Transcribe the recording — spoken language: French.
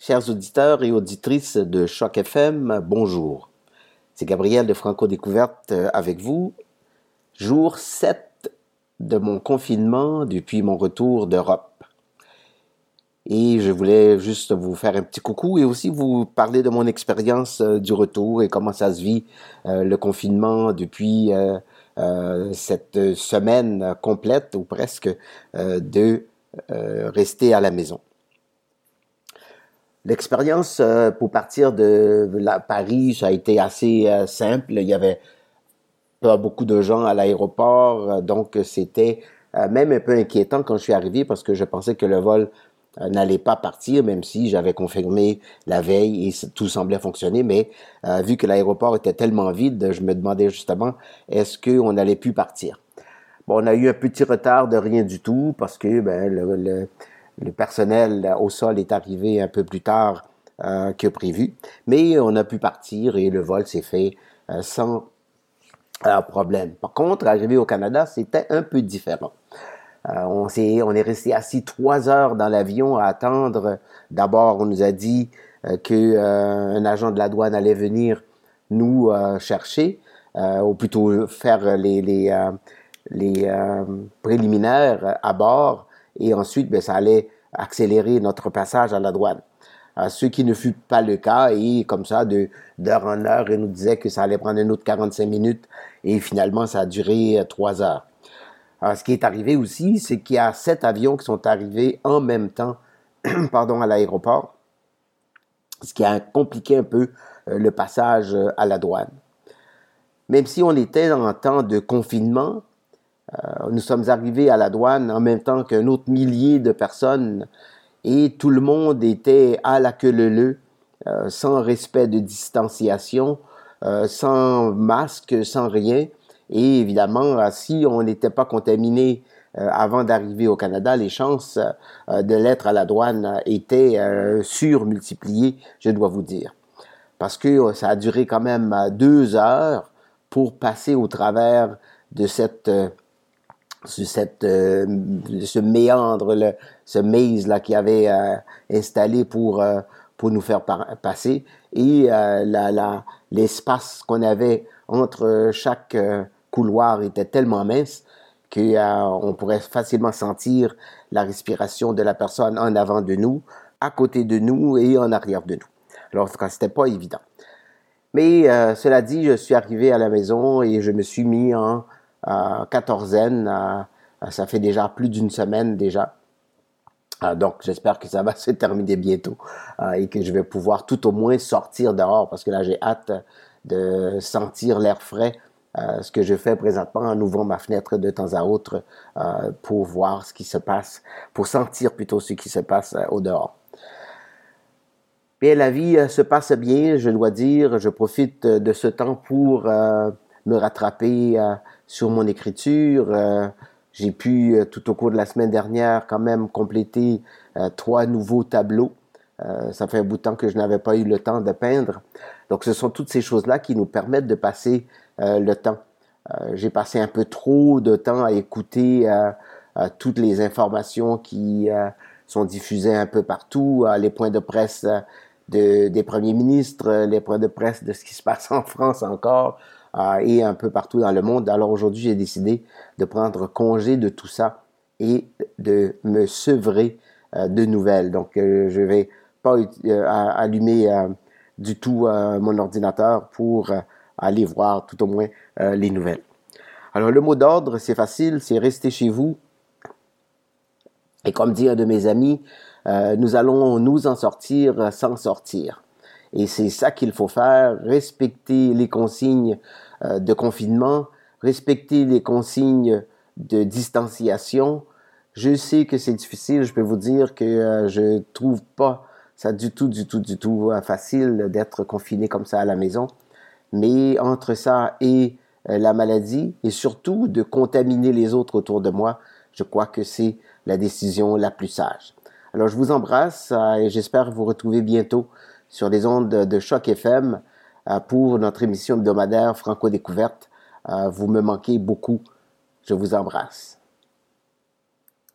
Chers auditeurs et auditrices de Choc FM, bonjour. C'est Gabriel de Franco Découverte euh, avec vous. Jour 7 de mon confinement depuis mon retour d'Europe. Et je voulais juste vous faire un petit coucou et aussi vous parler de mon expérience euh, du retour et comment ça se vit euh, le confinement depuis cette semaine complète ou presque de rester à la maison. L'expérience euh, pour partir de Paris, ça a été assez euh, simple. Il y avait pas beaucoup de gens à l'aéroport, euh, donc c'était même un peu inquiétant quand je suis arrivé parce que je pensais que le vol n'allait pas partir, même si j'avais confirmé la veille et tout semblait fonctionner. Mais vu que l'aéroport était tellement vide, je me demandais justement est-ce qu'on allait plus partir? Bon, on a eu un petit retard de rien du tout parce que ben, le personnel au sol est arrivé un peu plus tard euh, que prévu, mais on a pu partir et le vol s'est fait euh, sans euh, problème. Par contre, arrivé au Canada, c'était un peu différent. on, est, on est resté assis trois heures dans l'avion à attendre. D'abord, on nous a dit qu'un agent de la douane allait venir nous chercher, ou plutôt faire les, les, les préliminaires à bord et ensuite, ben, ça allait accélérer notre passage à la douane. ce qui ne fut pas le cas, et comme ça, de d'heure en heure, il nous disait que ça allait prendre un autre 45 minutes, et finalement, ça a duré euh, trois heures. Alors, ce qui est arrivé aussi, c'est qu'il y a sept avions qui sont arrivés en même temps, pardon, à l'aéroport, ce qui a compliqué un peu euh, le passage euh, à la douane. Même si on était en temps de confinement, euh, nous sommes arrivés à la douane en même temps qu'un autre millier de personnes et tout le monde était à la queue leu euh, sans respect de distanciation, euh, sans masque, sans rien. Et évidemment, si on n'était pas contaminé avant d'arriver au Canada, les chances de l'être à la douane étaient surmultipliées, je dois vous dire. Parce que ça a duré quand même deux heures pour passer au travers de cette cette, euh, ce méandre, le, ce maze là qui avait euh, installé pour euh, pour nous faire passer et l'espace qu'on avait entre chaque couloir était tellement mince qu'on pourrait facilement sentir la respiration de la personne en avant de nous, à côté de nous et en arrière de nous. Alors, c'était pas évident. Mais cela dit, je suis arrivé à la maison et je me suis mis en quatorzaine. ça fait déjà plus d'une semaine déjà. Euh, donc, j'espère que ça va se terminer bientôt euh, et que je vais pouvoir tout au moins sortir dehors parce que là, j'ai hâte de sentir l'air frais. ce que je fais présentement en ouvrant ma fenêtre de temps à autre pour voir ce qui se passe, pour sentir plutôt ce qui se passe au dehors. Bien, la vie se passe bien, je dois dire. Je profite de ce temps pour me rattraper sur mon écriture. Euh, j'ai pu, euh, tout au cours de la semaine dernière, quand même compléter euh, trois nouveaux tableaux. ça fait un bout de temps que je n'avais pas eu le temps de peindre. Donc, ce sont toutes ces choses-là qui nous permettent de passer le temps. j'ai passé un peu trop de temps à écouter toutes les informations qui sont diffusées un peu partout, les points de presse de, des premiers ministres, les points de presse de ce qui se passe en France encore, et un peu partout dans le monde. Alors aujourd'hui, j'ai décidé de prendre congé de tout ça et de me sevrer euh, de nouvelles. Donc, euh, je vais pas euh, allumer du tout mon ordinateur pour aller voir tout au moins les nouvelles. Alors, le mot d'ordre, c'est facile, c'est rester chez vous. Et comme dit un de mes amis, nous allons nous en sortir sans sortir. Et c'est ça qu'il faut faire, respecter les consignes euh, de confinement, respecter les consignes de distanciation. Je sais que c'est difficile, je peux vous dire que euh, je trouve pas ça du tout, du tout, du tout euh, facile d'être confiné comme ça à la maison. Mais entre ça et la maladie, et surtout de contaminer les autres autour de moi, je crois que c'est la décision la plus sage. Alors je vous embrasse et j'espère vous retrouver bientôt sur les ondes de Choc FM euh, pour notre émission hebdomadaire Franco Découverte. Euh, vous me manquez beaucoup. Je vous embrasse.